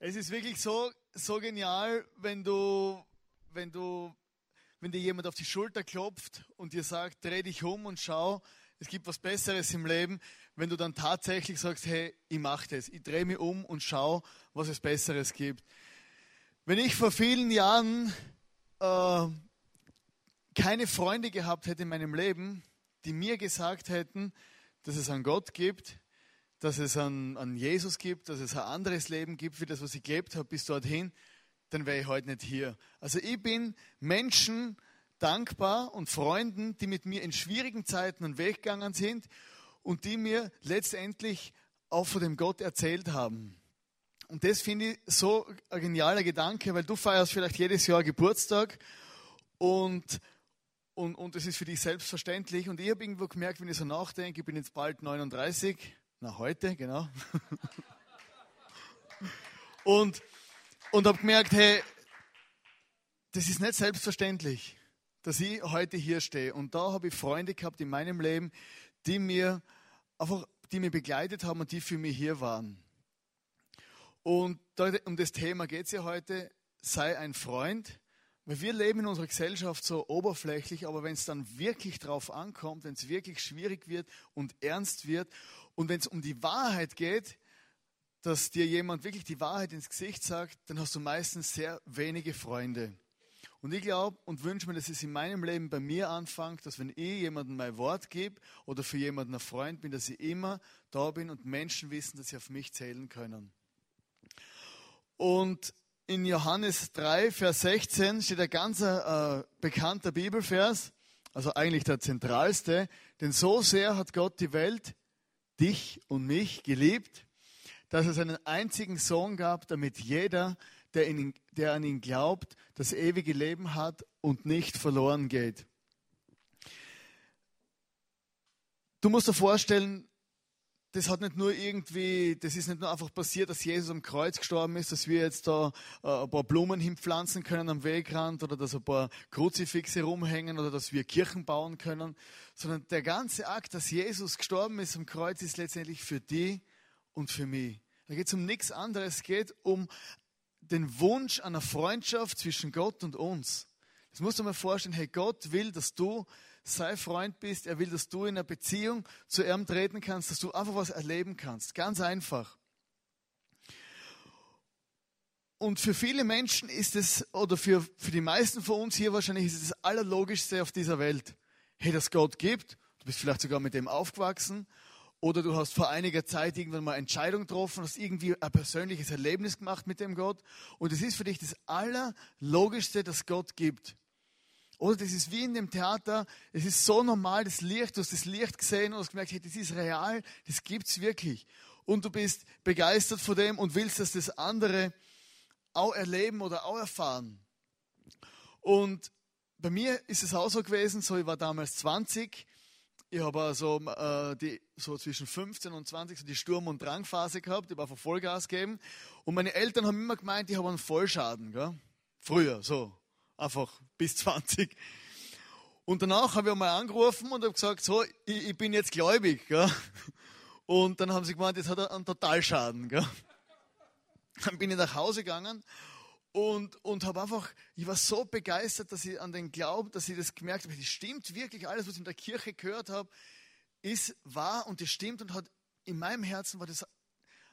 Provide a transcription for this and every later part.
Es ist wirklich so, so genial, wenn du, wenn du, wenn dir jemand auf die Schulter klopft und dir sagt, dreh dich um und schau, es gibt was Besseres im Leben, wenn du dann tatsächlich sagst, hey, ich mache das, ich drehe mich um und schau, was es Besseres gibt. Wenn ich vor vielen Jahren äh, keine Freunde gehabt hätte in meinem Leben, die mir gesagt hätten, dass es einen Gott gibt, dass es an, an Jesus gibt, dass es ein anderes Leben gibt, wie das, was ich gelebt habe bis dorthin, dann wäre ich heute nicht hier. Also ich bin Menschen dankbar und Freunden, die mit mir in schwierigen Zeiten einen Weg gegangen sind und die mir letztendlich auch von dem Gott erzählt haben. Und das finde ich so ein genialer Gedanke, weil du feierst vielleicht jedes Jahr Geburtstag und und, und ist für dich selbstverständlich. Und ich habe irgendwo gemerkt, wenn ich so nachdenke, ich bin jetzt bald 39, na, heute, genau. und und habe gemerkt, hey, das ist nicht selbstverständlich, dass ich heute hier stehe. Und da habe ich Freunde gehabt in meinem Leben, die mir einfach, die mir begleitet haben und die für mich hier waren. Und um das Thema geht es ja heute, sei ein Freund. Weil wir leben in unserer Gesellschaft so oberflächlich, aber wenn es dann wirklich drauf ankommt, wenn es wirklich schwierig wird und ernst wird und wenn es um die Wahrheit geht, dass dir jemand wirklich die Wahrheit ins Gesicht sagt, dann hast du meistens sehr wenige Freunde. Und ich glaube und wünsche mir, dass es in meinem Leben bei mir anfängt, dass wenn ich jemandem mein Wort gebe oder für jemanden ein Freund bin, dass ich immer da bin und Menschen wissen, dass sie auf mich zählen können. Und in Johannes 3, Vers 16 steht ein ganz äh, bekannter Bibelvers, also eigentlich der zentralste, denn so sehr hat Gott die Welt dich und mich geliebt, dass es einen einzigen Sohn gab, damit jeder, der, ihn, der an ihn glaubt, das ewige Leben hat und nicht verloren geht. Du musst dir vorstellen, das hat nicht nur irgendwie, das ist nicht nur einfach passiert, dass Jesus am Kreuz gestorben ist, dass wir jetzt da äh, ein paar Blumen hinpflanzen können am Wegrand oder dass ein paar Kruzifixe rumhängen oder dass wir Kirchen bauen können, sondern der ganze Akt, dass Jesus gestorben ist am Kreuz, ist letztendlich für die und für mich. Da geht es um nichts anderes, es geht um den Wunsch einer Freundschaft zwischen Gott und uns. Das musst du mir vorstellen, hey, Gott will, dass du sei Freund bist. Er will, dass du in einer Beziehung zu ihm treten kannst, dass du einfach was erleben kannst. Ganz einfach. Und für viele Menschen ist es, oder für, für die meisten von uns hier wahrscheinlich, ist es das Allerlogischste auf dieser Welt. Hey, dass Gott gibt, du bist vielleicht sogar mit dem aufgewachsen, oder du hast vor einiger Zeit irgendwann mal Entscheidung getroffen, hast irgendwie ein persönliches Erlebnis gemacht mit dem Gott. Und es ist für dich das Allerlogischste, dass Gott gibt. Oder das ist wie in dem Theater, es ist so normal, das Licht, du hast das Licht gesehen und hast gemerkt, hey, das ist real, das gibt es wirklich. Und du bist begeistert von dem und willst, dass das andere auch erleben oder auch erfahren. Und bei mir ist es auch so gewesen, so ich war damals 20, ich habe also äh, die, so zwischen 15 und 20 so die Sturm- und Drangphase gehabt, ich war auf Vollgas gegeben. Und meine Eltern haben immer gemeint, ich habe einen Vollschaden. Gell? Früher, so einfach bis 20. Und danach habe ich einmal angerufen und habe gesagt, so, ich, ich, bin jetzt gläubig. Gell? Und dann haben sie gemeint, jetzt hat er einen Totalschaden. Gell? Dann bin ich nach Hause gegangen und, und habe einfach, ich war so begeistert, dass ich an den Glauben, dass ich das gemerkt habe, das stimmt wirklich, alles, was ich in der Kirche gehört habe, ist wahr und das stimmt und hat in meinem Herzen war das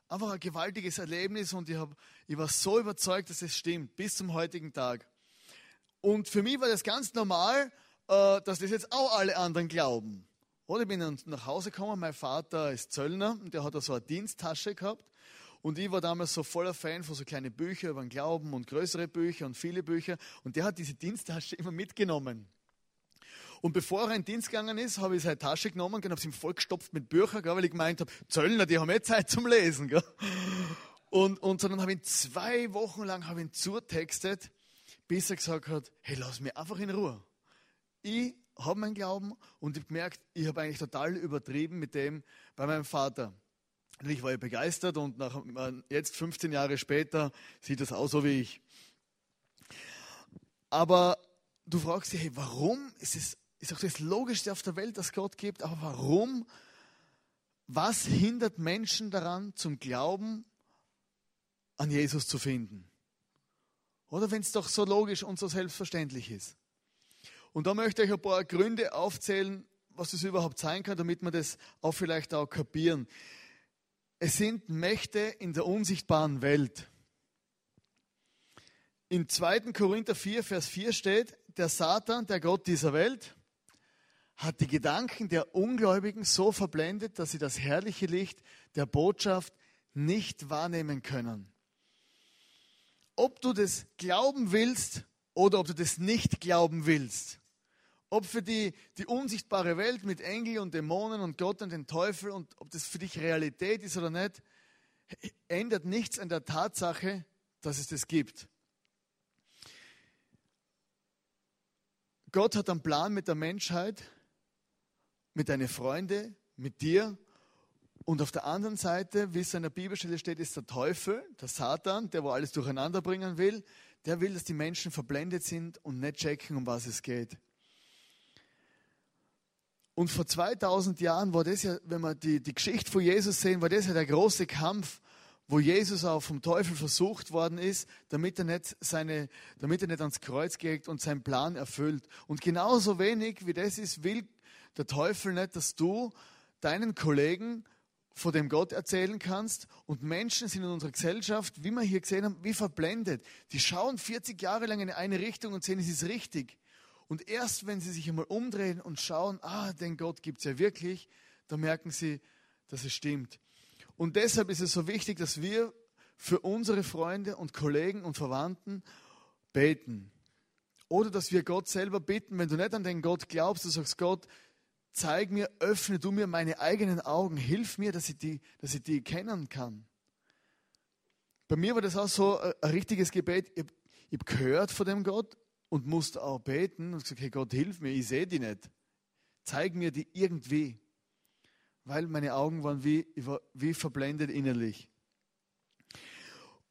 einfach ein gewaltiges Erlebnis und ich, hab, ich war so überzeugt, dass es stimmt, bis zum heutigen Tag. Und für mich war das ganz normal, äh, dass das jetzt auch alle anderen glauben. Oder ich bin dann nach Hause gekommen, mein Vater ist Zöllner und der hat da so eine Diensttasche gehabt. Und ich war damals so voller Fan von so kleinen Büchern über den Glauben und größere Bücher und viele Bücher. Und der hat diese Diensttasche immer mitgenommen. Und bevor er in den Dienst gegangen ist, habe ich seine Tasche genommen und habe sie ihm vollgestopft mit Büchern, weil ich gemeint habe, Zöllner, die haben eh Zeit zum Lesen. Und, und so dann habe ihn zwei Wochen lang habe ihn zutextet bis er gesagt hat, hey, lass mich einfach in Ruhe. Ich habe meinen Glauben und ich habe gemerkt, ich habe eigentlich total übertrieben mit dem bei meinem Vater. Und ich war ja begeistert und nach, jetzt 15 Jahre später sieht das aus so wie ich. Aber du fragst dich, hey, warum ist ist auch das Logischste auf der Welt, dass Gott gibt, aber warum? Was hindert Menschen daran, zum Glauben an Jesus zu finden. Oder wenn es doch so logisch und so selbstverständlich ist. Und da möchte ich ein paar Gründe aufzählen, was das überhaupt sein kann, damit wir das auch vielleicht auch kapieren. Es sind Mächte in der unsichtbaren Welt. In 2. Korinther 4, Vers 4 steht, der Satan, der Gott dieser Welt, hat die Gedanken der Ungläubigen so verblendet, dass sie das herrliche Licht der Botschaft nicht wahrnehmen können. Ob du das glauben willst oder ob du das nicht glauben willst, ob für die, die unsichtbare Welt mit Engel und Dämonen und Gott und den Teufel und ob das für dich Realität ist oder nicht, ändert nichts an der Tatsache, dass es das gibt. Gott hat einen Plan mit der Menschheit, mit deinen Freunden, mit dir. Und auf der anderen Seite, wie es in der Bibelstelle steht, ist der Teufel, der Satan, der wo alles durcheinander bringen will. Der will, dass die Menschen verblendet sind und nicht checken, um was es geht. Und vor 2000 Jahren war das ja, wenn wir die, die Geschichte von Jesus sehen, war das ja der große Kampf wo Jesus auch vom Teufel versucht worden ist, damit er nicht, seine, damit er nicht ans Kreuz geht und seinen Plan erfüllt. Und genauso wenig wie das ist, will der Teufel nicht, dass du deinen Kollegen von dem Gott erzählen kannst. Und Menschen sind in unserer Gesellschaft, wie wir hier gesehen haben, wie verblendet. Die schauen 40 Jahre lang in eine Richtung und sehen, es ist richtig. Und erst wenn sie sich einmal umdrehen und schauen, ah, den Gott gibt es ja wirklich, dann merken sie, dass es stimmt. Und deshalb ist es so wichtig, dass wir für unsere Freunde und Kollegen und Verwandten beten. Oder dass wir Gott selber bitten, wenn du nicht an den Gott glaubst, du sagst, Gott, zeig mir, öffne du mir meine eigenen Augen, hilf mir, dass ich die, dass ich die kennen kann. Bei mir war das auch so ein, ein richtiges Gebet. Ich, habe gehört von dem Gott und musste auch beten und gesagt, hey Gott, hilf mir, ich sehe die nicht. Zeig mir die irgendwie weil meine Augen waren wie, wie verblendet innerlich.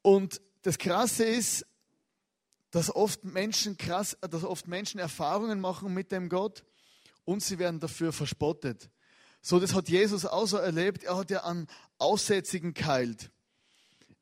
Und das Krasse ist, dass oft Menschen krass, dass oft Menschen Erfahrungen machen mit dem Gott und sie werden dafür verspottet. So, das hat Jesus auch so erlebt. Er hat ja an Aussätzigen geheilt.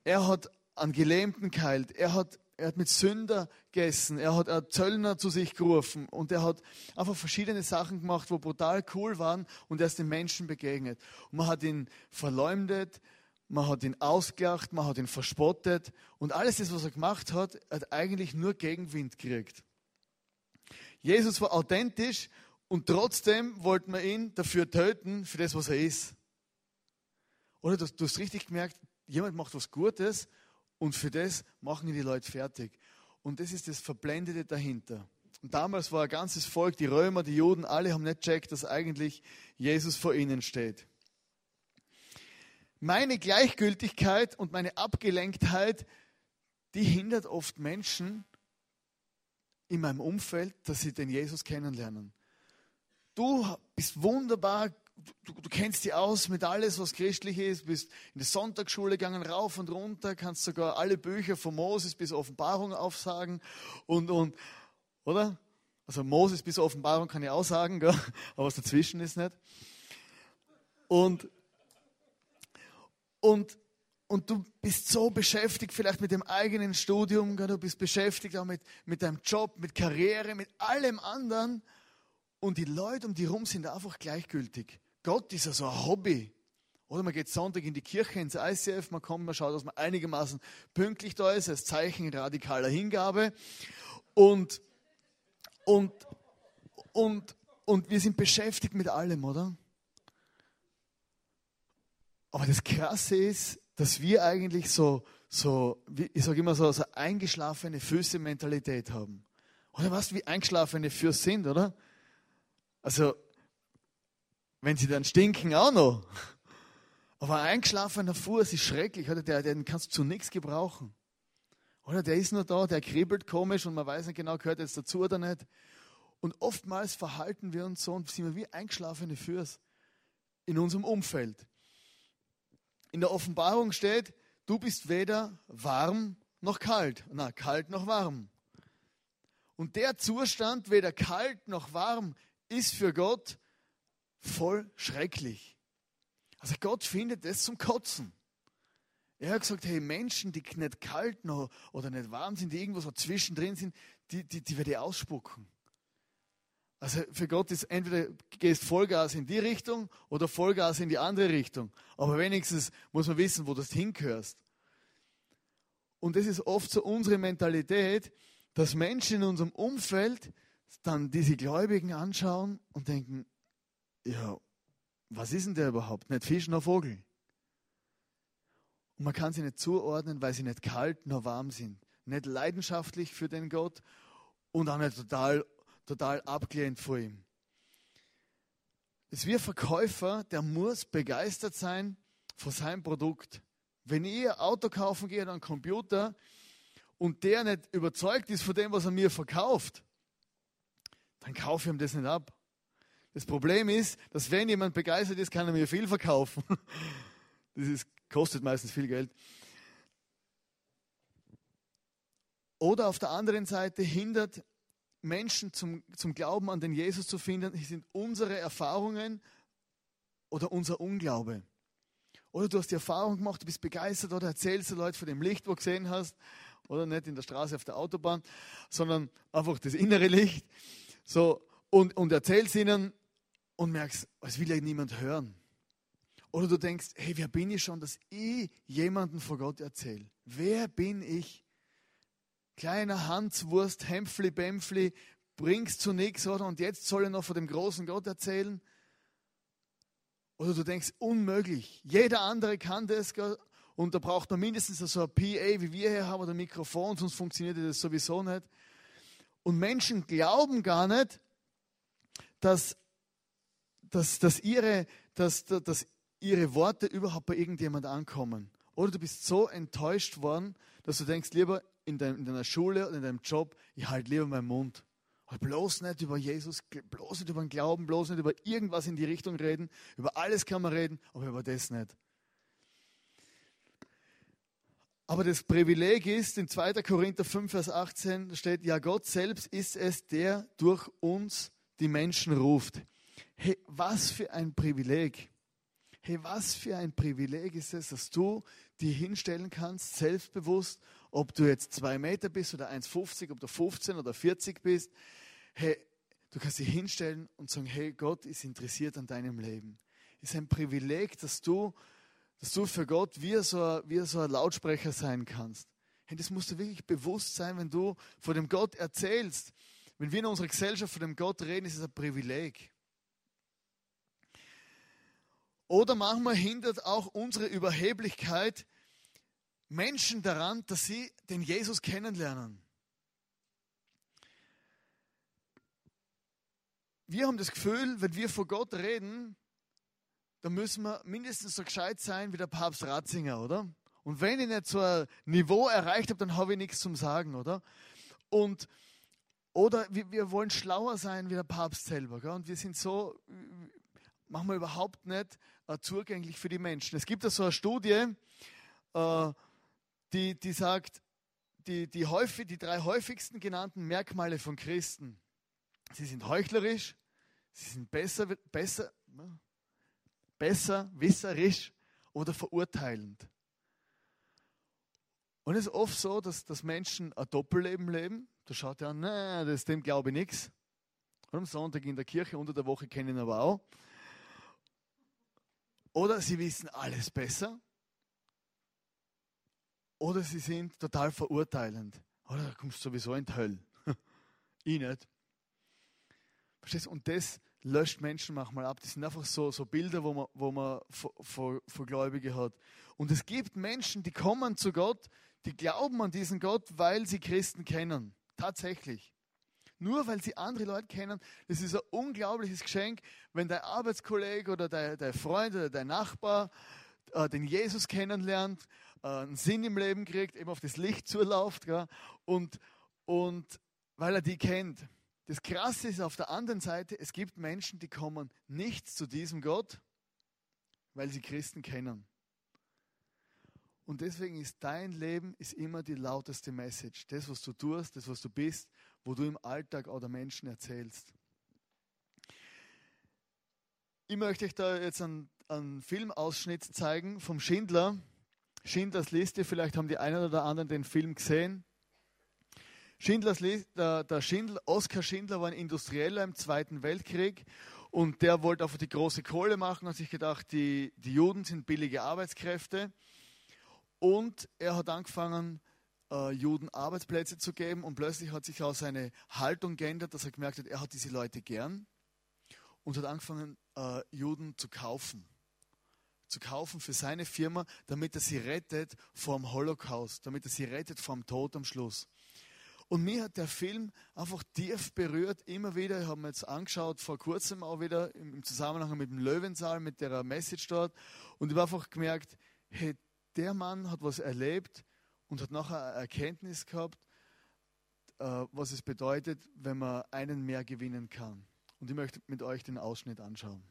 Er hat an Gelähmten geheilt. Er hat er hat mit Sünder gegessen, er hat, er Zöllner zu sich gerufen und er hat einfach verschiedene Sachen gemacht, wo brutal cool waren und er ist den Menschen begegnet. Und man hat ihn verleumdet, man hat ihn ausgelacht, man hat ihn verspottet und alles das, was er gemacht hat, hat eigentlich nur Gegenwind gekriegt. Jesus war authentisch und trotzdem wollten wir ihn dafür töten, für das, was er ist. Oder du, du hast richtig gemerkt, jemand macht was Gutes und für das machen die Leute fertig. Und das ist das Verblendete dahinter. Und damals war ein ganzes Volk, die Römer, die Juden, alle haben nicht checkt, dass eigentlich Jesus vor ihnen steht. Meine Gleichgültigkeit und meine Abgelenktheit, die hindert oft Menschen in meinem Umfeld, dass sie den Jesus kennenlernen. Du bist wunderbar du, du kennst dich aus mit alles, was christlich ist, bist in die Sonntagsschule gegangen, rauf und runter, kannst sogar alle Bücher von Moses bis Offenbarung aufsagen und, und oder? Also Moses bis Offenbarung kann ich auch sagen, gell? aber was dazwischen ist nicht. Und, und, und du bist so beschäftigt vielleicht mit dem eigenen Studium, gell? du bist beschäftigt auch mit, mit deinem Job, mit Karriere, mit allem anderen. Und die Leute um dich herum sind einfach gleichgültig. Gott ist ja so ein Hobby. Oder man geht Sonntag in die Kirche, ins ICF, man kommt, man schaut, dass man einigermaßen pünktlich da ist, als Zeichen radikaler Hingabe. Und, und, und, und wir sind beschäftigt mit allem, oder? Aber das Krasse ist, dass wir eigentlich so, so ich sage immer so, so eingeschlafene Füße-Mentalität haben. Oder was, wie eingeschlafene Füße sind, oder? Also, wenn sie dann stinken, auch noch. Aber ein eingeschlafener Fuß ist schrecklich, oder? Der, den kannst du zu nichts gebrauchen. Oder der ist nur da, der kribbelt komisch und man weiß nicht genau, gehört jetzt dazu oder nicht. Und oftmals verhalten wir uns so und sind wir wie eingeschlafene Füße in unserem Umfeld. In der Offenbarung steht, du bist weder warm noch kalt. Na, kalt noch warm. Und der Zustand, weder kalt noch warm, ist für Gott voll schrecklich. Also Gott findet es zum Kotzen. Er hat gesagt, hey, Menschen, die nicht kalt noch oder nicht warm sind, die irgendwo so zwischendrin sind, die, die, die werde ich ausspucken. Also für Gott ist entweder gehst Vollgas in die Richtung oder Vollgas in die andere Richtung. Aber wenigstens muss man wissen, wo du hingehörst. Und das ist oft so unsere Mentalität, dass Menschen in unserem Umfeld dann diese Gläubigen anschauen und denken, ja, was ist denn der überhaupt? Nicht Fisch noch Vogel. Und man kann sie nicht zuordnen, weil sie nicht kalt noch warm sind. Nicht leidenschaftlich für den Gott und auch nicht total, total abgelehnt vor ihm. Es wie ein Verkäufer, der muss begeistert sein von seinem Produkt. Wenn ein Auto kaufen gehe oder einen Computer und der nicht überzeugt ist von dem, was er mir verkauft, dann kaufe ich ihm das nicht ab. Das Problem ist, dass wenn jemand begeistert ist, kann er mir viel verkaufen. Das ist, kostet meistens viel Geld. Oder auf der anderen Seite hindert Menschen zum, zum Glauben an den Jesus zu finden, sind unsere Erfahrungen oder unser Unglaube. Oder du hast die Erfahrung gemacht, du bist begeistert oder erzählst du Leute von dem Licht, wo du gesehen hast, oder nicht in der Straße auf der Autobahn, sondern einfach das innere Licht. So, und, und erzählst ihnen und merkst, es will ja niemand hören. Oder du denkst, hey, wer bin ich schon, dass ich jemanden vor Gott erzähle? Wer bin ich? Kleiner Hanswurst, Hämpfli, Bämpfli, bringst zu nichts, oder? Und jetzt soll er noch von dem großen Gott erzählen? Oder du denkst, unmöglich. Jeder andere kann das, und da braucht man mindestens so ein PA, wie wir hier haben, oder ein Mikrofon, sonst funktioniert das sowieso nicht. Und Menschen glauben gar nicht, dass, dass, dass, ihre, dass, dass ihre Worte überhaupt bei irgendjemand ankommen. Oder du bist so enttäuscht worden, dass du denkst, lieber in, dein, in deiner Schule oder in deinem Job, ich halte lieber meinen Mund. Halt bloß nicht über Jesus, bloß nicht über den Glauben, bloß nicht über irgendwas in die Richtung reden. Über alles kann man reden, aber über das nicht. Aber das Privileg ist, in 2. Korinther 5, Vers 18 steht, ja, Gott selbst ist es, der durch uns die Menschen ruft. Hey, was für ein Privileg. Hey, was für ein Privileg ist es, dass du dir hinstellen kannst, selbstbewusst, ob du jetzt zwei Meter bist oder 1,50, ob du 15 oder 40 bist. Hey, du kannst dich hinstellen und sagen, hey, Gott ist interessiert an deinem Leben. Es ist ein Privileg, dass du, dass du für Gott wie so, wie so ein Lautsprecher sein kannst. Hey, das musst du wirklich bewusst sein, wenn du vor dem Gott erzählst. Wenn wir in unserer Gesellschaft von dem Gott reden, ist es ein Privileg. Oder manchmal hindert auch unsere Überheblichkeit Menschen daran, dass sie den Jesus kennenlernen. Wir haben das Gefühl, wenn wir vor Gott reden, dann müssen wir mindestens so gescheit sein wie der Papst Ratzinger, oder? Und wenn ich nicht so ein Niveau erreicht habe, dann habe ich nichts zum Sagen, oder? Und oder wir, wir wollen schlauer sein wie der Papst selber. Gell? Und wir sind so, manchmal überhaupt nicht äh, zugänglich für die Menschen. Es gibt da so eine Studie, äh, die, die sagt, die, die, häufig, die drei häufigsten genannten Merkmale von Christen, sie sind heuchlerisch, sie sind besser, besser, besser wisserisch oder verurteilend. Und es ist oft so, dass, dass Menschen ein Doppelleben leben. Da schaut er an, nein, das, dem glaube ich nichts. Und am Sonntag in der Kirche unter der Woche kennen aber auch. Oder sie wissen alles besser. Oder sie sind total verurteilend. Oder da kommst du sowieso in die Hölle. ich nicht. Verstehst du? Und das löscht Menschen manchmal ab. Das sind einfach so, so Bilder, wo man, wo man vor, vor Gläubige hat. Und es gibt Menschen, die kommen zu Gott, die glauben an diesen Gott, weil sie Christen kennen. Tatsächlich. Nur weil sie andere Leute kennen, das ist ein unglaubliches Geschenk, wenn dein Arbeitskollege oder dein, dein Freund oder dein Nachbar äh, den Jesus kennenlernt, äh, einen Sinn im Leben kriegt, eben auf das Licht zulauft gell, und, und weil er die kennt. Das Krasse ist auf der anderen Seite, es gibt Menschen, die kommen nicht zu diesem Gott, weil sie Christen kennen. Und deswegen ist dein Leben ist immer die lauteste Message. Das, was du tust, das, was du bist, wo du im Alltag oder Menschen erzählst. Ich möchte euch da jetzt einen, einen Filmausschnitt zeigen vom Schindler. Schindlers Liste, vielleicht haben die einen oder anderen den Film gesehen. Schindlers der, Schindler, Oskar Schindler war ein Industrieller im Zweiten Weltkrieg und der wollte einfach die große Kohle machen, hat sich gedacht, die, die Juden sind billige Arbeitskräfte. Und er hat angefangen, äh, Juden Arbeitsplätze zu geben und plötzlich hat sich auch seine Haltung geändert, dass er gemerkt hat, er hat diese Leute gern und hat angefangen, äh, Juden zu kaufen. Zu kaufen für seine Firma, damit er sie rettet vom Holocaust, damit er sie rettet vom Tod am Schluss. Und mir hat der Film einfach tief berührt, immer wieder. Ich habe mir jetzt angeschaut, vor kurzem auch wieder im Zusammenhang mit dem Löwensaal, mit der Message dort. Und ich habe einfach gemerkt, hey, der Mann hat was erlebt und hat nachher eine Erkenntnis gehabt, äh, was es bedeutet, wenn man einen mehr gewinnen kann. Und ich möchte mit euch den Ausschnitt anschauen.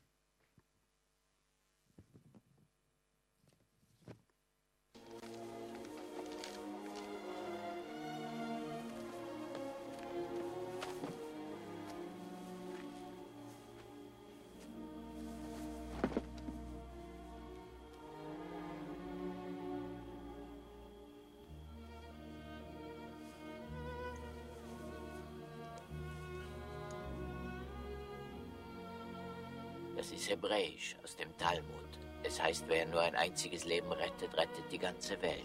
Ist hebräisch aus dem Talmud. Es heißt, wer nur ein einziges Leben rettet, rettet die ganze Welt.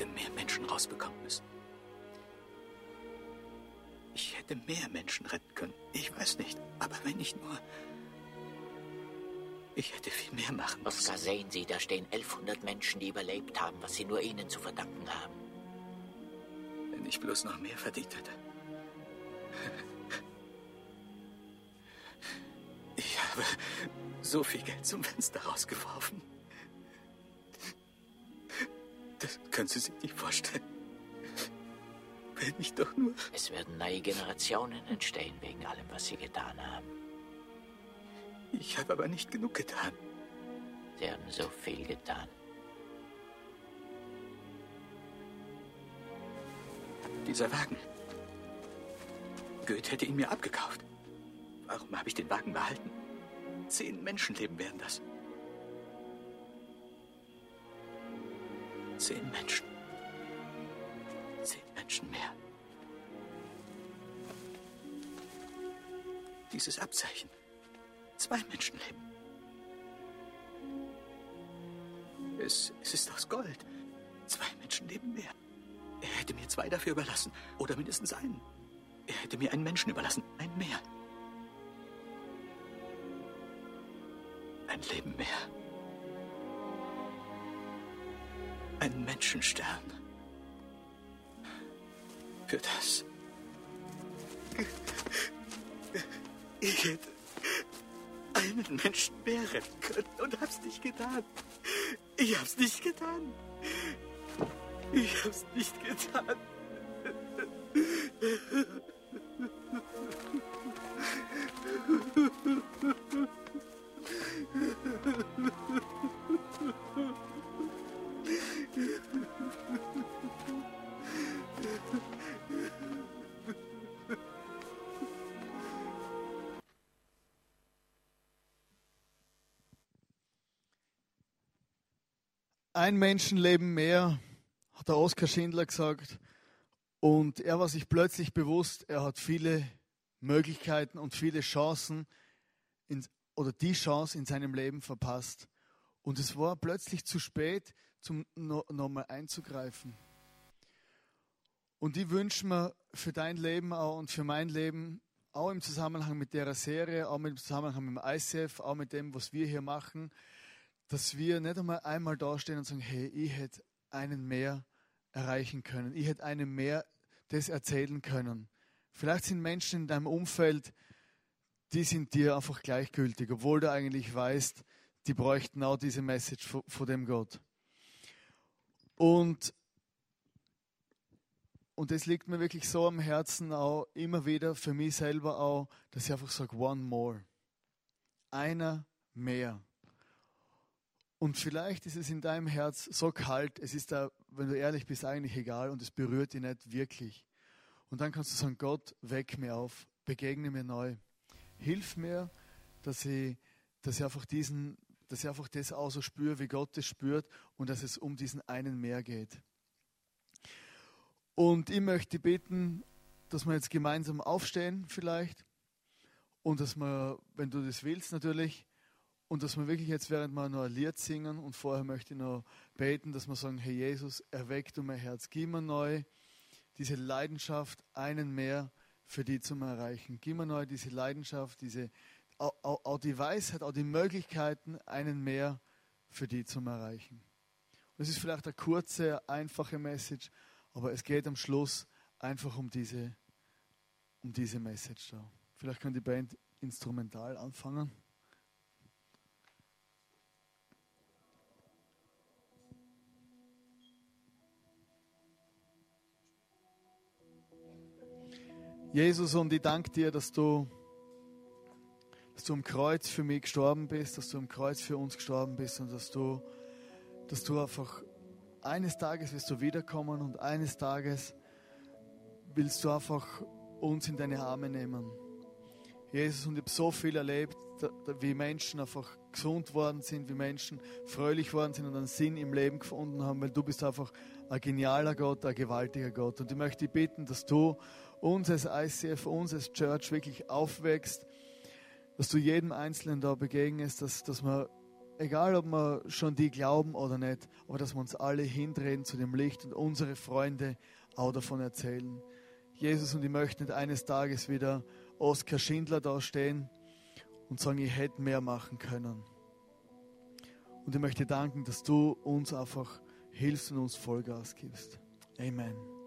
Hätte mehr Menschen rausbekommen müssen. Ich hätte mehr Menschen retten können. Ich weiß nicht. Aber wenn ich nur. Ich hätte viel mehr machen müssen. Oskar, sehen Sie, da stehen 1100 Menschen, die überlebt haben, was Sie nur Ihnen zu verdanken haben. Wenn ich bloß noch mehr verdient hätte. Ich habe so viel Geld zum Fenster rausgeworfen. Das können Sie sich nicht vorstellen. Wenn ich doch nur. Es werden neue Generationen entstehen wegen allem, was Sie getan haben. Ich habe aber nicht genug getan. Sie haben so viel getan. Dieser Wagen. Goethe hätte ihn mir abgekauft. Warum habe ich den Wagen behalten? Zehn Menschenleben wären das. Zehn Menschen. Zehn Menschen mehr. Dieses Abzeichen. Zwei Menschenleben. Es, es ist aus Gold. Zwei Menschenleben mehr. Er hätte mir zwei dafür überlassen. Oder mindestens einen. Er hätte mir einen Menschen überlassen. Ein mehr. Ein Leben mehr. Ein Menschenstern. Für das. Ich hätte einen Menschen mehr retten können und hab's nicht getan. Ich hab's nicht getan. Ich hab's nicht getan. Ein Menschenleben mehr, hat der Oskar Schindler gesagt. Und er war sich plötzlich bewusst, er hat viele Möglichkeiten und viele Chancen in, oder die Chance in seinem Leben verpasst. Und es war plötzlich zu spät, zum nochmal einzugreifen. Und ich wünsche mir für dein Leben auch und für mein Leben, auch im Zusammenhang mit der Serie, auch im Zusammenhang mit dem ICF, auch mit dem, was wir hier machen, dass wir nicht einmal einmal dastehen und sagen, hey, ich hätte einen mehr erreichen können. Ich hätte einem mehr das erzählen können, Vielleicht sind Menschen in deinem Umfeld, die sind dir einfach gleichgültig, obwohl du eigentlich weißt, die bräuchten auch diese Message von dem Gott. Und, und es liegt mir wirklich so am Herzen, auch immer wieder für mich selber auch, dass ich einfach sage, one more. Einer mehr. Und vielleicht ist es in deinem Herz so kalt, es ist da, wenn du ehrlich bist, eigentlich egal und es berührt dich nicht wirklich. Und dann kannst du sagen, Gott, weck mir auf, begegne mir neu. Hilf mir, dass ich, dass ich einfach diesen, dass ich einfach das auch so spüre, wie Gott es spürt und dass es um diesen einen mehr geht. Und ich möchte beten, dass wir jetzt gemeinsam aufstehen vielleicht und dass wir, wenn du das willst natürlich, und dass wir wirklich jetzt, während wir noch ein Lied singen und vorher möchte ich noch beten, dass wir sagen, hey Jesus, erweck du mein Herz, gib mir neu diese Leidenschaft, einen mehr für die zu erreichen. Gib mir neu diese Leidenschaft, diese, auch, auch die Weisheit, auch die Möglichkeiten, einen mehr für die zu erreichen. Und es ist vielleicht eine kurze, einfache Message, aber es geht am Schluss einfach um diese, um diese Message da. Vielleicht kann die Band instrumental anfangen. Jesus, und ich danke dir, dass du, dass du am Kreuz für mich gestorben bist, dass du am Kreuz für uns gestorben bist und dass du, dass du einfach eines Tages wirst du wiederkommen und eines Tages willst du einfach uns in deine Arme nehmen. Jesus, und ich habe so viel erlebt, wie Menschen einfach gesund worden sind, wie Menschen fröhlich worden sind und einen Sinn im Leben gefunden haben, weil du bist einfach ein genialer Gott, ein gewaltiger Gott. Und ich möchte dich bitten, dass du uns als ICF, uns als Church wirklich aufwächst, dass du jedem Einzelnen da begegnest, dass, dass wir, egal ob wir schon die glauben oder nicht, aber dass wir uns alle hindrehen zu dem Licht und unsere Freunde auch davon erzählen. Jesus, und ich möchte nicht eines Tages wieder Oskar Schindler da stehen und sagen, ich hätte mehr machen können. Und ich möchte danken, dass du uns einfach hilfst und uns Vollgas gibst. Amen.